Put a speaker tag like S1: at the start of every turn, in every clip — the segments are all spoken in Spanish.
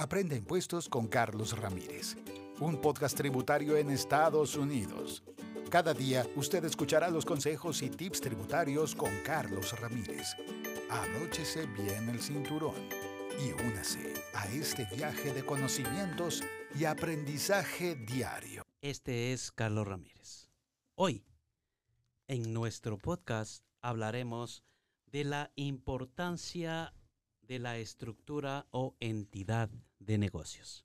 S1: Aprenda impuestos con Carlos Ramírez, un podcast tributario en Estados Unidos. Cada día usted escuchará los consejos y tips tributarios con Carlos Ramírez. Abróchese bien el cinturón y únase a este viaje de conocimientos y aprendizaje diario.
S2: Este es Carlos Ramírez. Hoy, en nuestro podcast, hablaremos de la importancia de la estructura o entidad de negocios.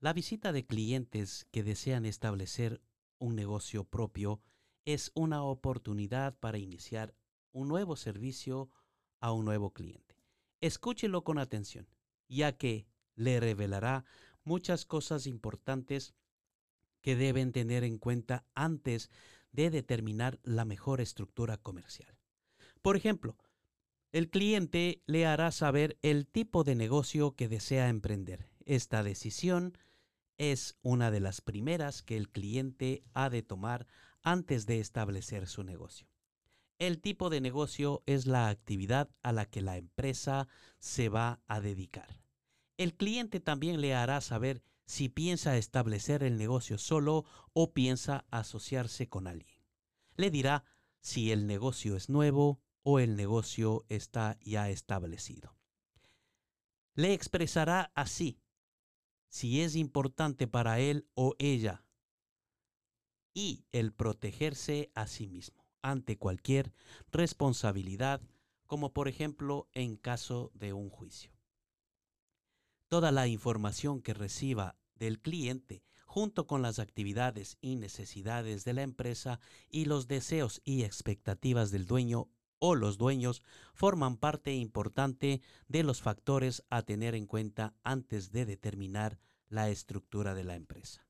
S2: La visita de clientes que desean establecer un negocio propio es una oportunidad para iniciar un nuevo servicio a un nuevo cliente. Escúchelo con atención, ya que le revelará muchas cosas importantes que deben tener en cuenta antes de determinar la mejor estructura comercial. Por ejemplo, el cliente le hará saber el tipo de negocio que desea emprender. Esta decisión es una de las primeras que el cliente ha de tomar antes de establecer su negocio. El tipo de negocio es la actividad a la que la empresa se va a dedicar. El cliente también le hará saber si piensa establecer el negocio solo o piensa asociarse con alguien. Le dirá si el negocio es nuevo o el negocio está ya establecido. Le expresará así si es importante para él o ella y el protegerse a sí mismo ante cualquier responsabilidad, como por ejemplo en caso de un juicio. Toda la información que reciba del cliente junto con las actividades y necesidades de la empresa y los deseos y expectativas del dueño o los dueños forman parte importante de los factores a tener en cuenta antes de determinar la estructura de la empresa.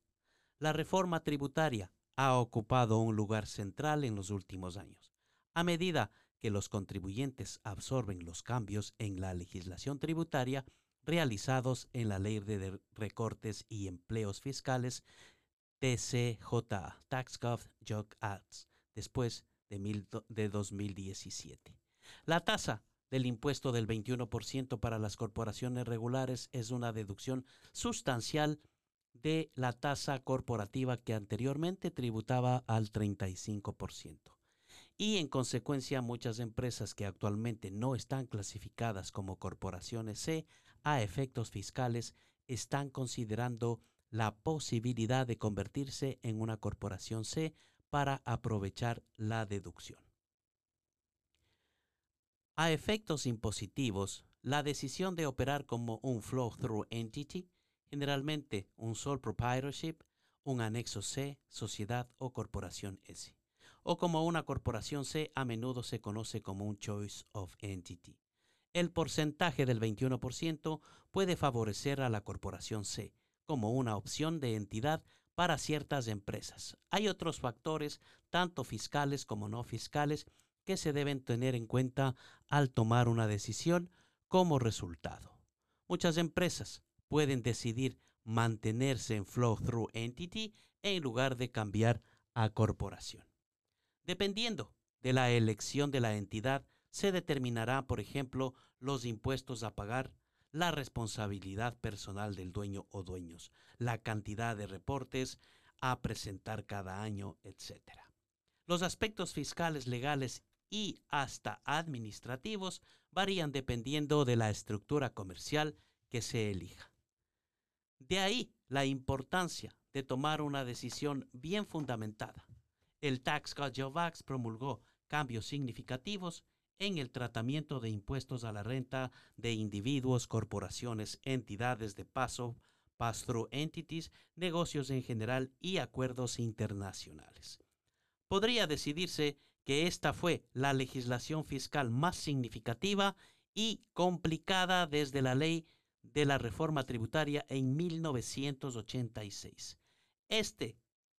S2: La reforma tributaria ha ocupado un lugar central en los últimos años. A medida que los contribuyentes absorben los cambios en la legislación tributaria realizados en la Ley de Recortes y Empleos Fiscales TCJA, Tax Gov Job Acts, después de, 2017. La tasa del impuesto del 21% para las corporaciones regulares es una deducción sustancial de la tasa corporativa que anteriormente tributaba al 35%. Y en consecuencia muchas empresas que actualmente no están clasificadas como corporaciones C a efectos fiscales están considerando la posibilidad de convertirse en una corporación C para aprovechar la deducción. A efectos impositivos, la decisión de operar como un flow-through entity, generalmente un sole proprietorship, un anexo C, sociedad o corporación S, o como una corporación C a menudo se conoce como un choice of entity. El porcentaje del 21% puede favorecer a la corporación C como una opción de entidad para ciertas empresas. Hay otros factores, tanto fiscales como no fiscales, que se deben tener en cuenta al tomar una decisión como resultado. Muchas empresas pueden decidir mantenerse en Flow Through Entity en lugar de cambiar a corporación. Dependiendo de la elección de la entidad, se determinará, por ejemplo, los impuestos a pagar, la responsabilidad personal del dueño o dueños, la cantidad de reportes a presentar cada año, etc. Los aspectos fiscales, legales y hasta administrativos varían dependiendo de la estructura comercial que se elija. De ahí la importancia de tomar una decisión bien fundamentada. El Tax Code of promulgó cambios significativos en el tratamiento de impuestos a la renta de individuos, corporaciones, entidades de paso, pass-through entities, negocios en general y acuerdos internacionales. Podría decidirse que esta fue la legislación fiscal más significativa y complicada desde la ley de la reforma tributaria en 1986. Este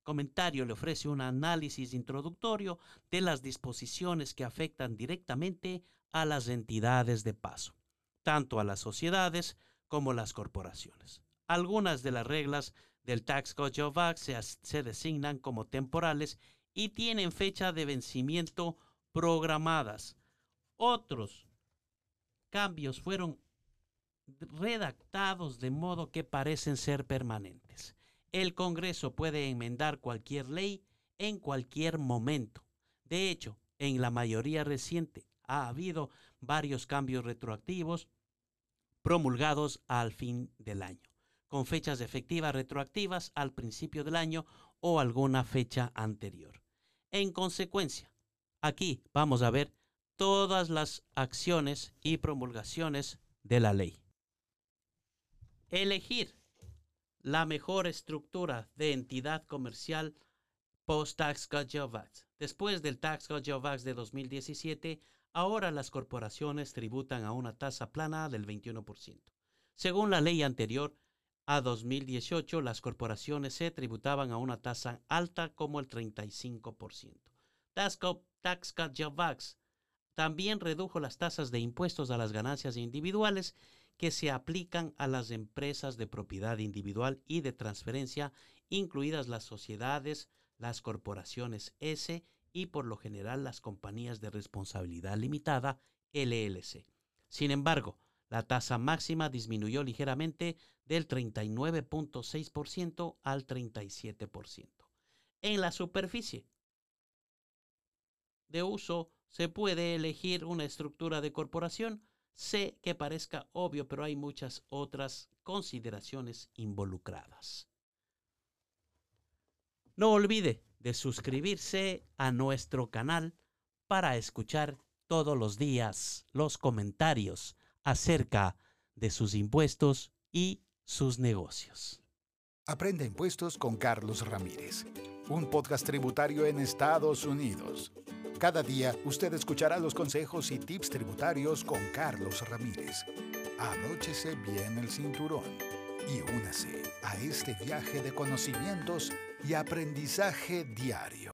S2: comentario le ofrece un análisis introductorio de las disposiciones que afectan directamente a las entidades de paso, tanto a las sociedades como las corporaciones. Algunas de las reglas del Tax Code of Act se, se designan como temporales y tienen fecha de vencimiento programadas. Otros cambios fueron redactados de modo que parecen ser permanentes. El Congreso puede enmendar cualquier ley en cualquier momento. De hecho, en la mayoría reciente ha habido varios cambios retroactivos promulgados al fin del año, con fechas efectivas retroactivas al principio del año o alguna fecha anterior. En consecuencia, aquí vamos a ver todas las acciones y promulgaciones de la ley. Elegir la mejor estructura de entidad comercial post-Tax Cut Después del Tax Cut de 2017, ahora las corporaciones tributan a una tasa plana del 21%. Según la ley anterior, a 2018 las corporaciones se tributaban a una tasa alta como el 35%. Tax Cut, Tax también redujo las tasas de impuestos a las ganancias individuales que se aplican a las empresas de propiedad individual y de transferencia, incluidas las sociedades, las corporaciones S y por lo general las compañías de responsabilidad limitada LLC. Sin embargo, la tasa máxima disminuyó ligeramente del 39.6% al 37%. En la superficie de uso se puede elegir una estructura de corporación Sé que parezca obvio, pero hay muchas otras consideraciones involucradas. No olvide de suscribirse a nuestro canal para escuchar todos los días los comentarios acerca de sus impuestos y sus negocios.
S1: Aprende impuestos con Carlos Ramírez, un podcast tributario en Estados Unidos. Cada día usted escuchará los consejos y tips tributarios con Carlos Ramírez. Abróchese bien el cinturón y únase a este viaje de conocimientos y aprendizaje diario.